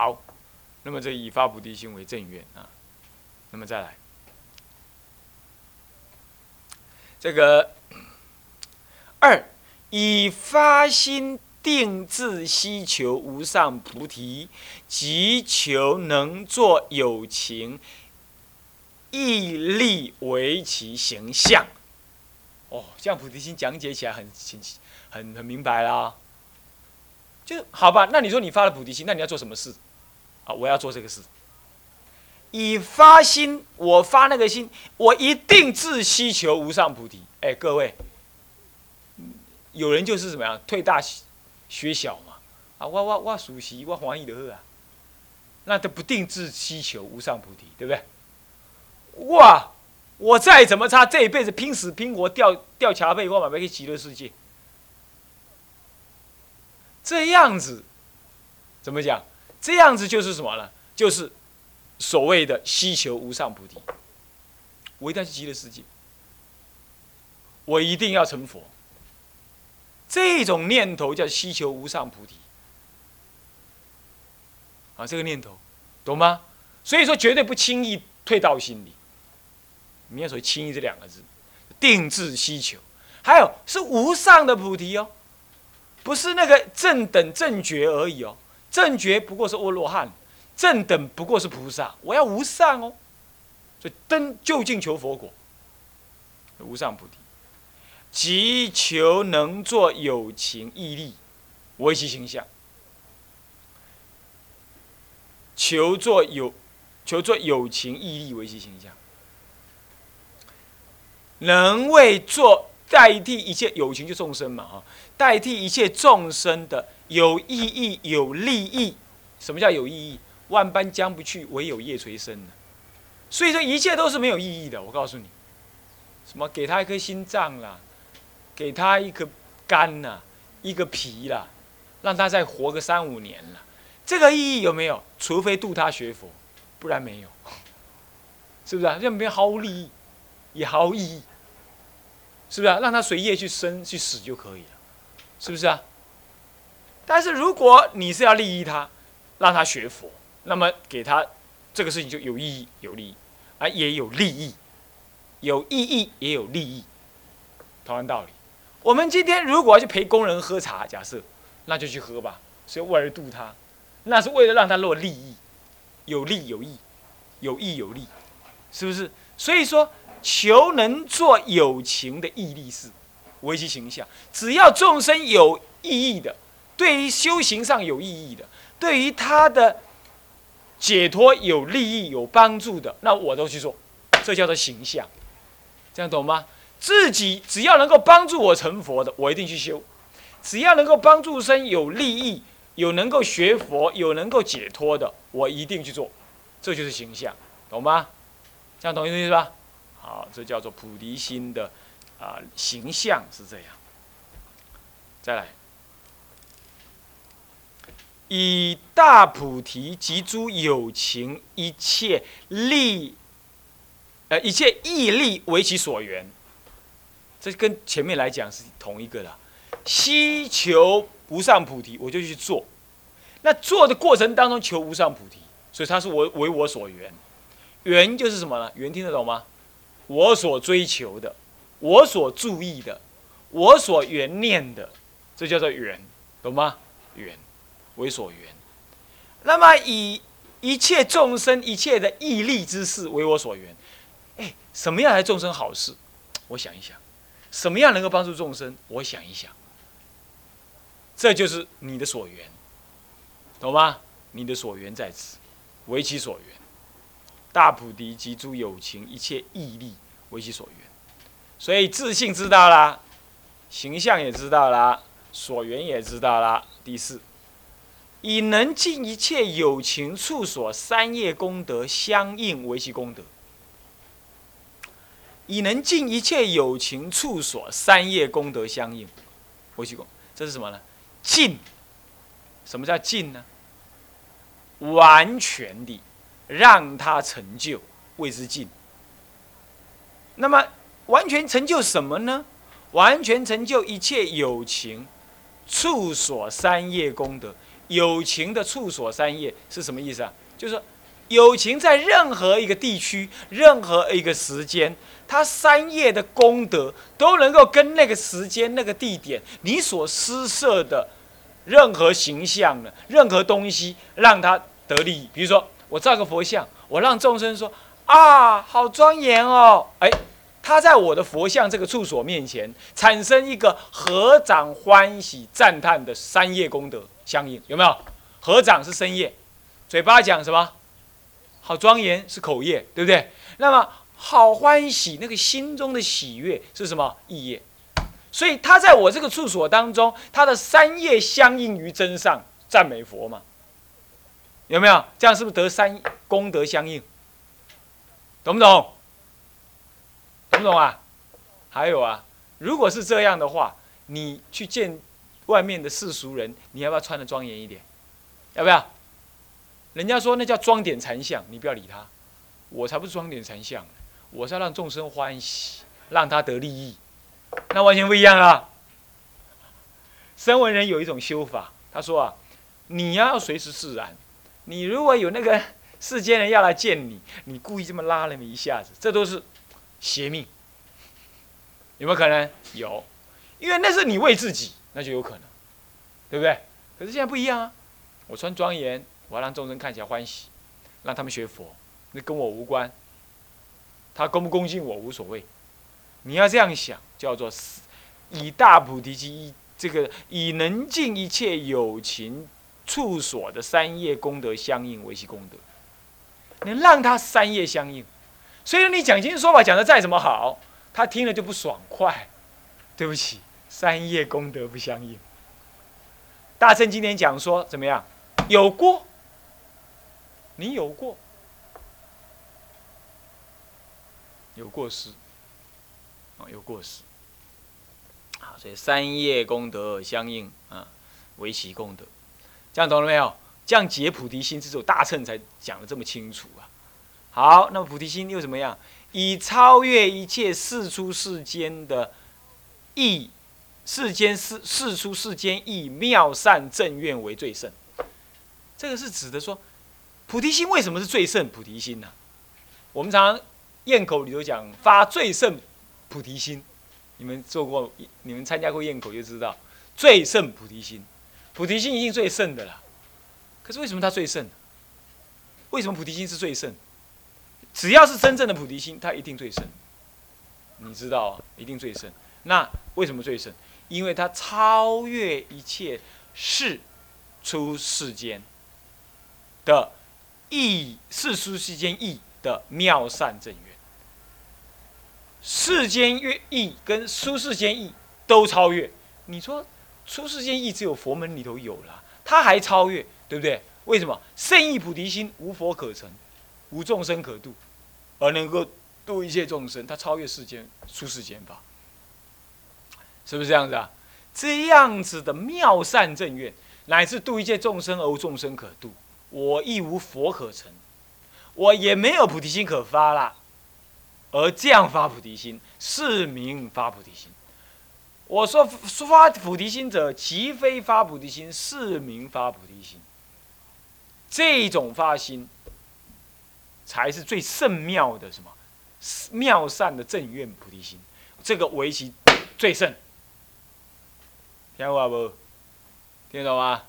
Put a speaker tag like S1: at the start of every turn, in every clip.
S1: 好，那么这以发菩提心为正愿啊。那么再来，这个二以发心定志希求无上菩提，即求能作有情毅力为其形象。哦，这样菩提心讲解起来很清晰，很很明白啦。就好吧，那你说你发了菩提心，那你要做什么事？啊，我要做这个事。以发心，我发那个心，我一定自希求无上菩提。哎，各位，有人就是怎么样，退大学小嘛。啊，我我我属习，我欢喜的喝啊。那都不定自希求无上菩提，对不对？哇！我再怎么差，这一辈子拼死拼活掉掉桥背，我买不去极乐世界。这样子，怎么讲？这样子就是什么呢？就是所谓的希求无上菩提。我一定要去极乐世界，我一定要成佛。这种念头叫希求无上菩提。啊，这个念头，懂吗？所以说，绝对不轻易退到心里。你要所谓轻易这两个字，定志希求，还有是无上的菩提哦，不是那个正等正觉而已哦，正觉不过是阿罗汉，正等不过是菩萨，我要无上哦，所以登就近求佛果，无上菩提，即求能作有情毅力为其形象，求做有，求做有情毅力为其形象。能为做代替一切有情就众生嘛哈，代替一切众生的有意义有利益。什么叫有意义？万般将不去，唯有业垂生呢。所以说一切都是没有意义的。我告诉你，什么给他一颗心脏啦，给他一颗肝呐，一个皮啦，让他再活个三五年了，这个意义有没有？除非度他学佛，不然没有。是不是啊？这边毫无利益，也毫无意义。是不是啊？让他随业去生去死就可以了，是不是啊？但是如果你是要利益他，让他学佛，那么给他这个事情就有意义、有利益，啊，也有利益，有意义也有利益，同样道理。我们今天如果要去陪工人喝茶，假设，那就去喝吧，所以为了度他，那是为了让他落利益，有利有益，有益有利，是不是？所以说。求能做有情的毅力事，为其形象。只要众生有意义的，对于修行上有意义的，对于他的解脱有利益、有帮助的，那我都去做。这叫做形象，这样懂吗？自己只要能够帮助我成佛的，我一定去修；只要能够帮助生有利益、有能够学佛、有能够解脱的，我一定去做。这就是形象，懂吗？这样懂意思吧？好，这叫做菩提心的啊形象是这样。再来，以大菩提及诸有情一切力，呃一切义力为其所缘，这跟前面来讲是同一个的。希求无上菩提，我就去做。那做的过程当中求无上菩提，所以它是我为我所缘。缘就是什么呢？缘听得懂吗？我所追求的，我所注意的，我所缘念的，这叫做缘，懂吗？缘，为所缘。那么以一切众生一切的义利之事为我所缘，哎，什么样来众生好事？我想一想，什么样能够帮助众生？我想一想，这就是你的所缘，懂吗？你的所缘在此，为其所缘。大菩提及诸有情一切义力为其所缘，所以自信知道啦，形象也知道啦，所缘也知道啦。第四，以能尽一切有情处所三业功德相应为其功德。以能尽一切有情处所三业功德相应为其功，这是什么呢？尽，什么叫尽呢？完全的。让他成就谓之尽。那么完全成就什么呢？完全成就一切有情处所三业功德，友情的处所三业是什么意思啊？就是说，有情在任何一个地区、任何一个时间，它三业的功德都能够跟那个时间、那个地点你所施设的任何形象的、任何东西，让他得利益。比如说，我造个佛像，我让众生说啊，好庄严哦，哎。他在我的佛像这个处所面前，产生一个合掌欢喜赞叹的三业功德相应，有没有？合掌是身业，嘴巴讲什么？好庄严是口业，对不对？那么好欢喜那个心中的喜悦是什么？意业。所以他在我这个处所当中，他的三业相应于真上赞美佛嘛？有没有？这样是不是得三功德相应？懂不懂？懂不懂啊？还有啊，如果是这样的话，你去见外面的世俗人，你要不要穿的庄严一点？要不要？人家说那叫装点禅相，你不要理他。我才不是装点禅相，我是要让众生欢喜，让他得利益，那完全不一样啊。声闻人有一种修法，他说啊，你要随时自然。你如果有那个世间人要来见你，你故意这么拉那么一下子，这都是。邪命有没有可能？有，因为那是你为自己，那就有可能，对不对？可是现在不一样啊！我穿庄严，我要让众生看起来欢喜，让他们学佛，那跟我无关。他恭不恭敬我无所谓。你要这样想，叫做以大菩提心，这个以能尽一切有情处所的三业功德相应为其功德，能让他三业相应。虽然你讲经说法讲的再怎么好，他听了就不爽快。对不起，三业功德不相应。大圣今天讲说怎么样？有过，你有过，有过失，啊，有过失。啊，所以三业功德相应啊，为其功德。这样懂了没有？这样解菩提心，这首大乘才讲的这么清楚啊。好，那么菩提心又怎么样？以超越一切世出世间的意，世间世世出世间意妙善正愿为最胜。这个是指的说，菩提心为什么是最胜菩提心呢？我们常常咽口里头讲发最胜菩提心，你们做过，你们参加过咽口就知道，最胜菩提心，菩提心一定最胜的啦。可是为什么它最胜？为什么菩提心是最胜？只要是真正的菩提心，它一定最深。你知道啊，一定最深。那为什么最深？因为它超越一切世出世间的意，世出世间意的妙善正缘。世间越意跟出世间意都超越。你说出世间意只有佛门里头有了，它还超越，对不对？为什么？圣意菩提心无佛可成。无众生可度，而能够度一切众生，他超越世间出世间法，是不是这样子啊？这样子的妙善正愿，乃至度一切众生而无众生可度，我亦无佛可成，我也没有菩提心可发啦。而这样发菩提心，是名发菩提心。我说发菩提心者，即非发菩提心，是名发菩提心。这种发心。才是最圣妙的什么妙善的正愿菩提心，这个为其最圣。听懂不？听得懂吗？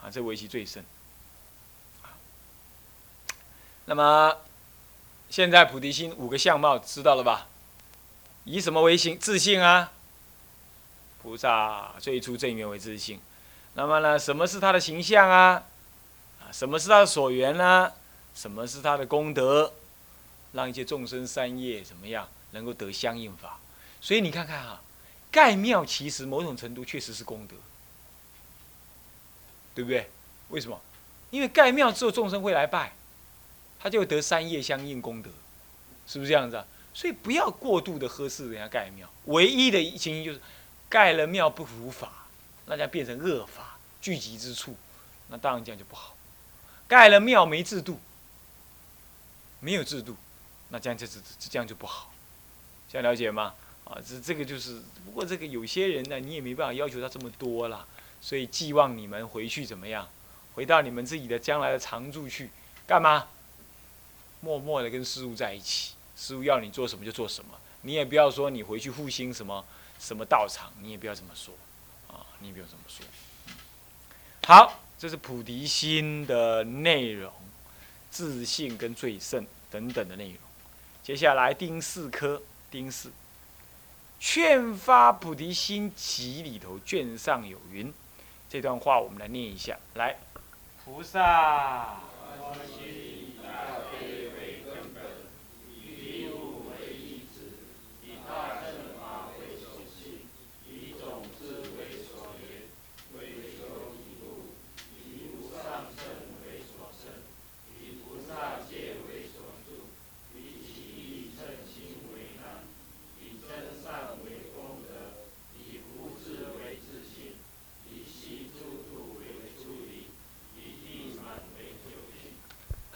S1: 啊，这为其最圣。那么现在菩提心五个相貌知道了吧？以什么为心？自信啊！菩萨最初正愿为自信。那么呢？什么是他的形象啊？啊，什么是他的所缘呢？什么是他的功德？让一些众生三业怎么样能够得相应法？所以你看看哈，盖庙其实某种程度确实是功德，对不对？为什么？因为盖庙之后众生会来拜，他就得三业相应功德，是不是这样子啊？所以不要过度的呵斥人家盖庙。唯一的情形就是，盖了庙不如法，那将变成恶法聚集之处，那当然这样就不好。盖了庙没制度。没有制度，那这样就这这这样就不好，这样了解吗？啊，这这个就是，不过这个有些人呢，你也没办法要求他这么多啦。所以寄望你们回去怎么样？回到你们自己的将来的常住去，干嘛？默默的跟师傅在一起，师傅要你做什么就做什么，你也不要说你回去复兴什么什么道场，你也不要这么说，啊，你也不要这么说。好，这是菩提心的内容，自信跟最胜等等的内容。接下来丁四科，丁四，劝发菩提心集里头卷上有云，这段话我们来念一下，来，菩萨。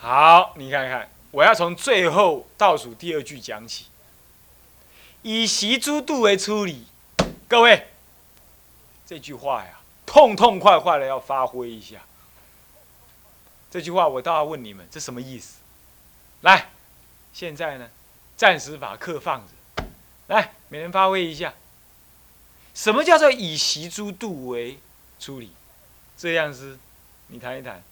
S1: 好，你看看，我要从最后倒数第二句讲起。以习诸度为出理，各位，这句话呀，痛痛快快的要发挥一下。这句话我倒要问你们，这什么意思？来，现在呢，暂时把课放着，来，每人发挥一下。什么叫做以习诸度为出理？这样子，你谈一谈。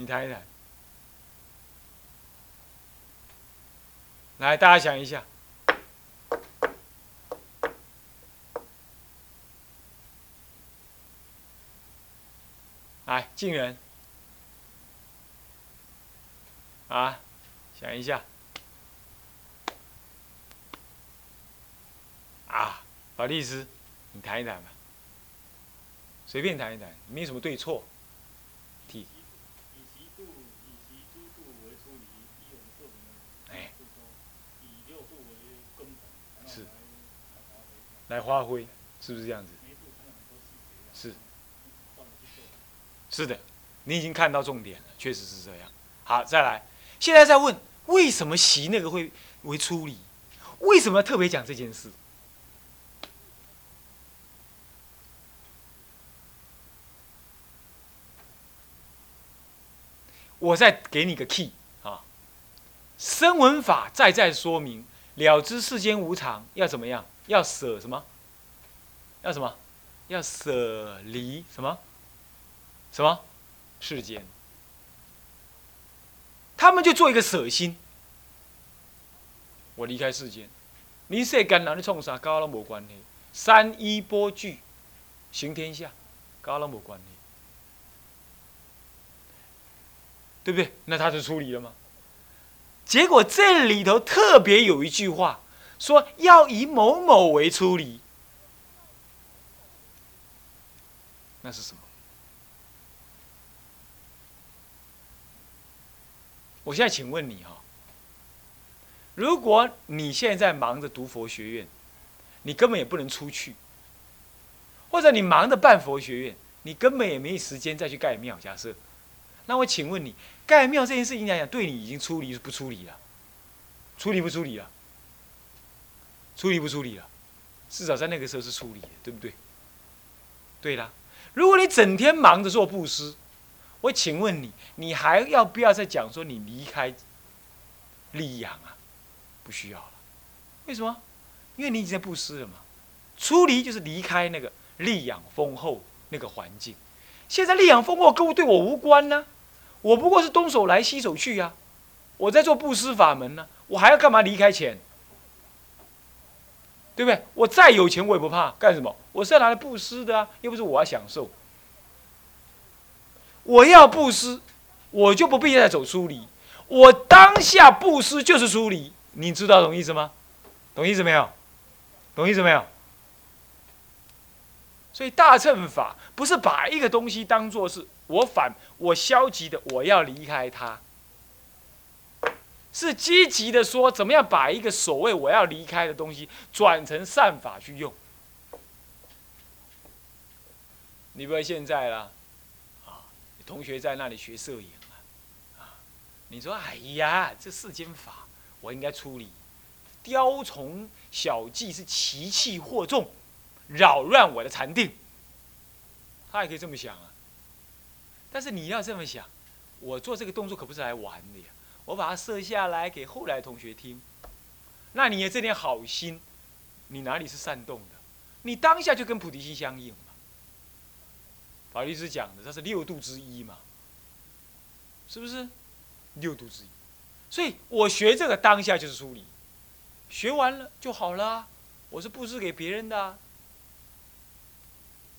S1: 你谈一谈，来，大家想一下，来，进人，啊，想一下，啊，法律师，你谈一谈吧，随便谈一谈，没什么对错。来发挥，是不是这样子？是，是的，你已经看到重点了，确实是这样。好，再来，现在再问，为什么习那个会为出离？为什么要特别讲这件事？我再给你个 key 啊，声闻法再再说明，了知世间无常，要怎么样？要舍什么？要什么？要舍离什么？什么？世间。他们就做一个舍心。我离开世间，你世间人你创啥？跟我拢无关系。三一波具，行天下，跟我拢无关系。对不对？那他就出离了吗？结果这里头特别有一句话。说要以某某为出离，那是什么？我现在请问你哈，如果你现在忙着读佛学院，你根本也不能出去；或者你忙着办佛学院，你根本也没时间再去盖庙。假设，那我请问你，盖庙这件事情来讲，对你已经出离不出离了？出离不出离了？处理不处理了？至少在那个时候是处理的，对不对？对啦，如果你整天忙着做布施，我请问你，你还要不要再讲说你离开利养啊？不需要了。为什么？因为你已经在布施了嘛。出离就是离开那个利养丰厚那个环境。现在利养丰厚跟我对我无关呢，我不过是东手来西手去呀。我在做布施法门呢，我还要干嘛离开钱？对不对？我再有钱，我也不怕。干什么？我是要拿来布施的啊，又不是我要享受。我要布施，我就不必再走疏离。我当下布施就是疏离，你知道懂意思吗？懂意思没有？懂意思没有？所以大乘法不是把一个东西当做是我反我消极的，我要离开它。是积极的说，怎么样把一个所谓我要离开的东西转成善法去用？你不要现在啦，啊，同学在那里学摄影啊，啊，你说哎呀，这世间法我应该处理，雕虫小技，是奇气惑众，扰乱我的禅定。他也可以这么想啊。但是你要这么想，我做这个动作可不是来玩的呀，我把它设下来给后来同学听。那你的这点好心，你哪里是煽动的？你当下就跟菩提心相应嘛。法律师讲的，这是六度之一嘛，是不是？六度之一。所以我学这个当下就是梳理，学完了就好了。我是布施给别人的。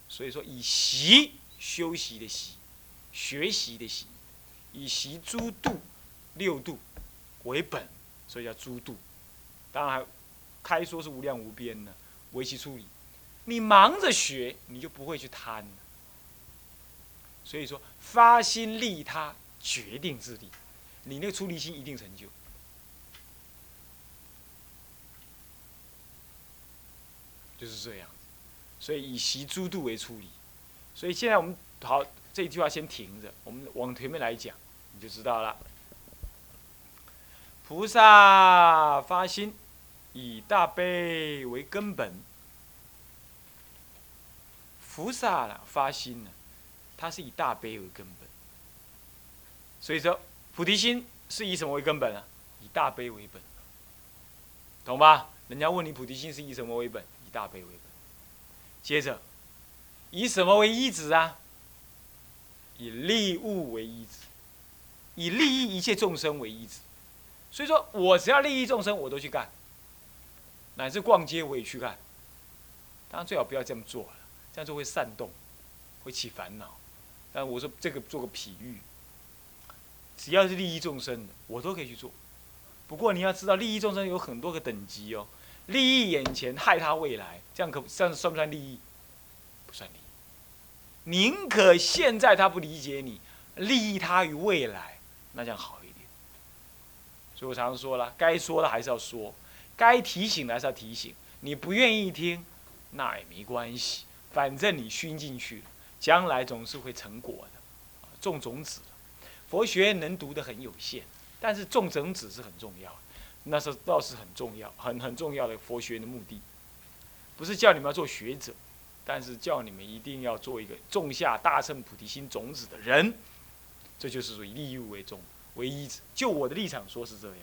S1: 所以说，以习修习的习，学习的习，以习诸度六度为本，所以叫诸度。当然开说是无量无边的，为其处理。你忙着学，你就不会去贪。所以说，发心利他，决定自利，你那个出离心一定成就。就是这样。所以以习诸度为处理。所以现在我们好这句话先停着，我们往前面来讲，你就知道了。菩萨发心。以大悲为根本，菩萨了发心呢，他是以大悲为根本。所以说，菩提心是以什么为根本啊？以大悲为本，懂吧？人家问你菩提心是以什么为本？以大悲为本。接着，以什么为依止啊？以利物为依止，以利益一切众生为依止。所以说我只要利益众生，我都去干。乃至逛街我也去干，当然最好不要这么做了，这样做会煽动，会起烦恼。但我说这个做个比喻，只要是利益众生的，我都可以去做。不过你要知道，利益众生有很多个等级哦，利益眼前，害他未来，这样可这样算不算利益？不算利益。宁可现在他不理解你，利益他于未来，那这样好。所以我常常说了，该说的还是要说。该提醒的还是要提醒，你不愿意听，那也没关系，反正你熏进去，将来总是会成果的，种种子。佛学能读的很有限，但是种种子是很重要，那是倒是很重要，很很重要的佛学的目的，不是叫你们要做学者，但是叫你们一定要做一个种下大乘菩提心种子的人，这就是属于利益为重为依止。就我的立场说是这样。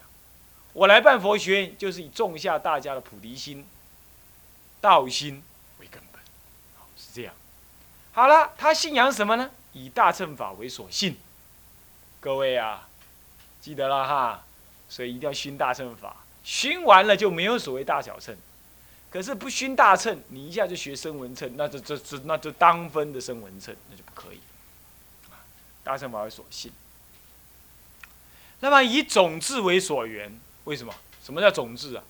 S1: 我来办佛学院，就是以种下大家的菩提心、道心为根本，是这样。好了，他信仰什么呢？以大乘法为所信。各位啊，记得了哈。所以一定要熏大乘法，熏完了就没有所谓大小乘。可是不熏大乘，你一下就学声闻乘，那这这这那就当分的声闻乘，那就不可以。大乘法为所信。那么以种智为所缘。为什么？什么叫种智啊？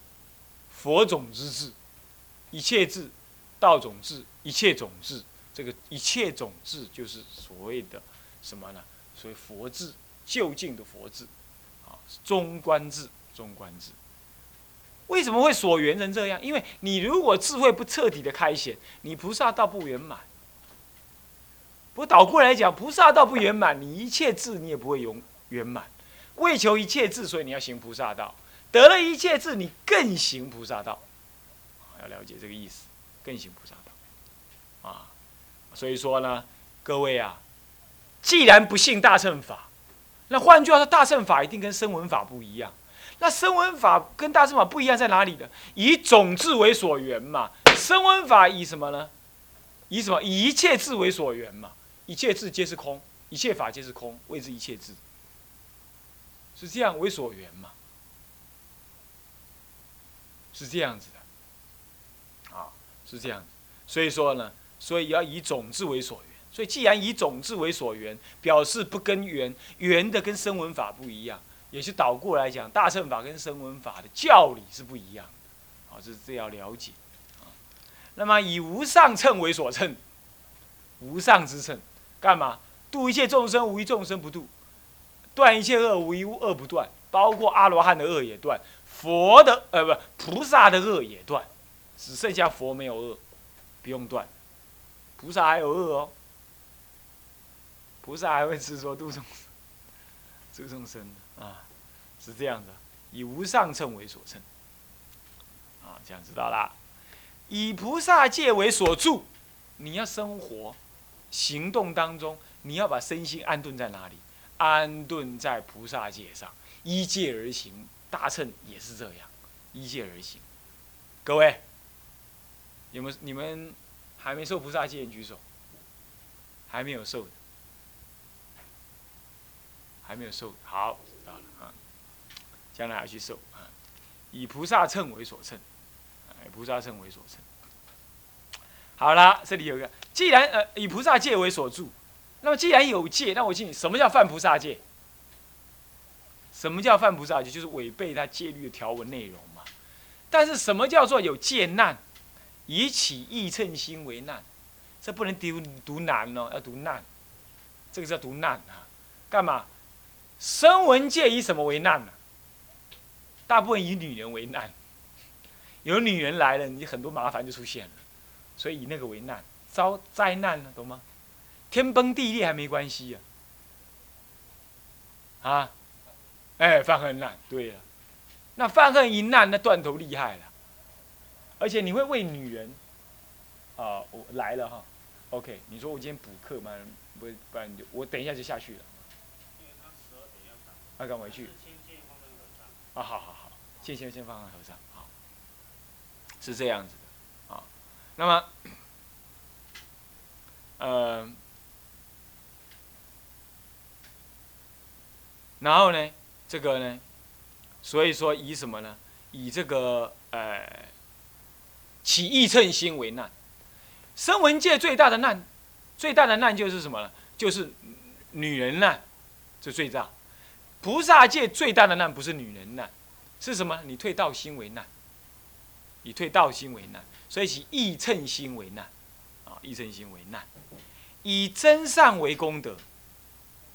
S1: 佛种之智，一切智，道种智，一切种智。这个一切种智就是所谓的什么呢？所谓佛智，究竟的佛智，啊，中观智，中观智。为什么会所缘成这样？因为你如果智慧不彻底的开显，你菩萨道不圆满。不倒过来讲，菩萨道不圆满，你一切智你也不会圆圆满。为求一切智，所以你要行菩萨道。得了一切智，你更行菩萨道，要了解这个意思，更行菩萨道，啊，所以说呢，各位啊，既然不信大乘法，那换句话说，大乘法一定跟声闻法不一样。那声闻法跟大乘法不一样在哪里呢？以种智为所缘嘛。声闻法以什么呢？以什么？以一切智为所缘嘛。一切智皆是空，一切法皆是空，谓之一切智。是这样为所缘嘛。是这样子的，啊，是这样子，所以说呢，所以要以种子为所缘。所以既然以种子为所缘，表示不跟缘，缘的跟声闻法不一样，也是倒过来讲，大乘法跟声闻法的教理是不一样的，啊，这是这要了解。那么以无上乘为所乘，无上之乘，干嘛？度一切众生，无一众生不度；断一切恶，无一恶不断，包括阿罗汉的恶也断。佛的呃不菩萨的恶也断，只剩下佛没有恶，不用断。菩萨还有恶哦，菩萨还会执着度众生，度众生啊，是这样的。以无上乘为所乘，啊，这样知道啦。以菩萨戒为所住，你要生活、行动当中，你要把身心安顿在哪里？安顿在菩萨戒上，依戒而行。大乘也是这样，依戒而行。各位，有没有你们还没受菩萨戒？举手。还没有受的，还没有受，好，知道了啊。将来要去受啊，以菩萨乘为所乘，以菩萨乘为所乘。好了，这里有一个，既然呃以菩萨戒为所住，那么既然有戒，那我问你，什么叫犯菩萨戒？什么叫犯菩萨戒？就是违背他戒律的条文内容嘛。但是什么叫做有戒难？以起意称心为难。这不能读读难哦，要读难，这个叫读难啊！干嘛？声闻界以什么为难呢？大部分以女人为难，有女人来了，你很多麻烦就出现了，所以以那个为难，遭灾难了，懂吗？天崩地裂还没关系呀，啊，哎，犯恨难，对了，那犯恨一难，那断头厉害了，而且你会为女人，啊，我来了哈。OK，你说我今天补课吗？不，不然就我等一下就下去了。他赶回去。啊，好好好，先先先放在和尚，好，是这样子的，啊，那么，呃，然后呢，这个呢，所以说以什么呢？以这个呃，起义称心为难。声闻界最大的难，最大的难就是什么呢？就是女人难，这最大。菩萨界最大的难不是女人难，是什么？你退道心为难，以退道心为难，所以起义称心为难，啊，义称心为难，以真善为功德，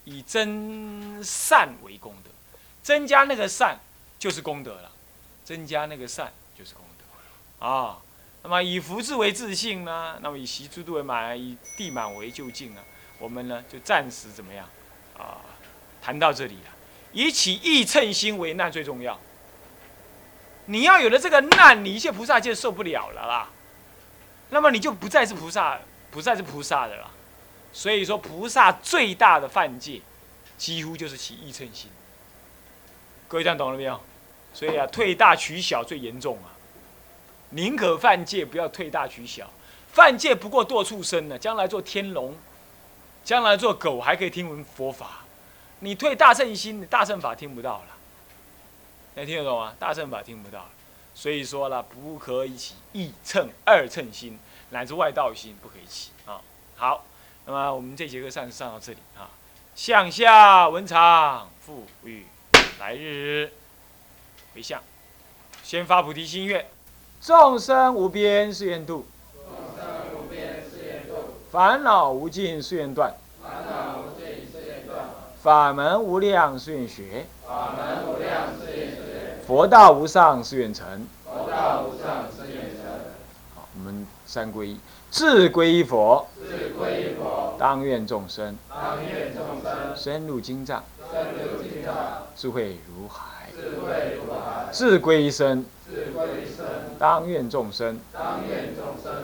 S1: 以真善为功德，增加那个善就是功德了，增加那个善就是功德，啊。那么以福智为自信呢？那么以习诸度为满，以地满为就近呢？我们呢就暂时怎么样啊？谈到这里了。以起意称心为难最重要。你要有了这个难，你一切菩萨就受不了了啦。那么你就不再是菩萨，不再是菩萨的了。所以说，菩萨最大的犯戒，几乎就是起意称心。各位这样懂了没有？所以啊，退大取小最严重啊。宁可犯戒，不要退大取小。犯戒不过堕畜生呢，将来做天龙，将来做狗还可以听闻佛法。你退大乘心，大乘法听不到了。能听得懂吗？大乘法听不到。所以说了，不可以起一乘、二乘心，乃至外道心，不可以起啊。好，那么我们这节课上上到这里啊。向下文长复语，来日回向，先发菩提心愿。众生无边誓愿度，众生无边誓愿度烦恼无尽誓愿断，烦恼无尽誓愿断法门无量誓愿学，法门无量誓愿学佛道无上誓愿成。好，我们三归一，自归依佛，当愿众生。深入经藏，智慧如海，智慧如海，智归依身。当愿众生，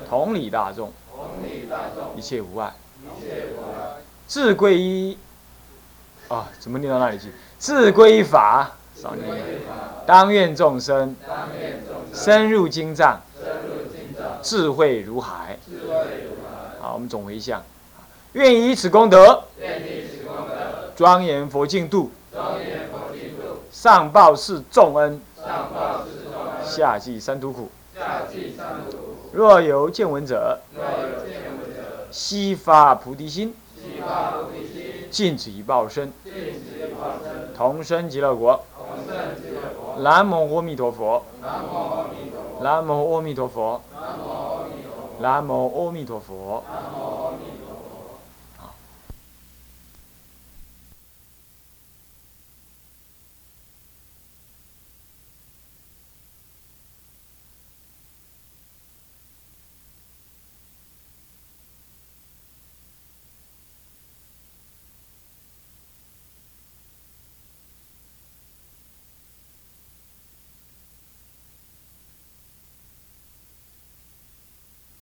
S1: 同理大众，一切无碍，自归一。啊，怎么念到那里去？智归法，少念。当愿众生，深入经藏，智慧如海。好，我们总回向。愿以此功德，庄严佛净土，上报是重恩。下济三途苦。若有见闻者，悉发菩提心，尽此一报身，同生极乐国。南无阿弥陀佛。南无阿弥陀佛。南无阿弥陀佛。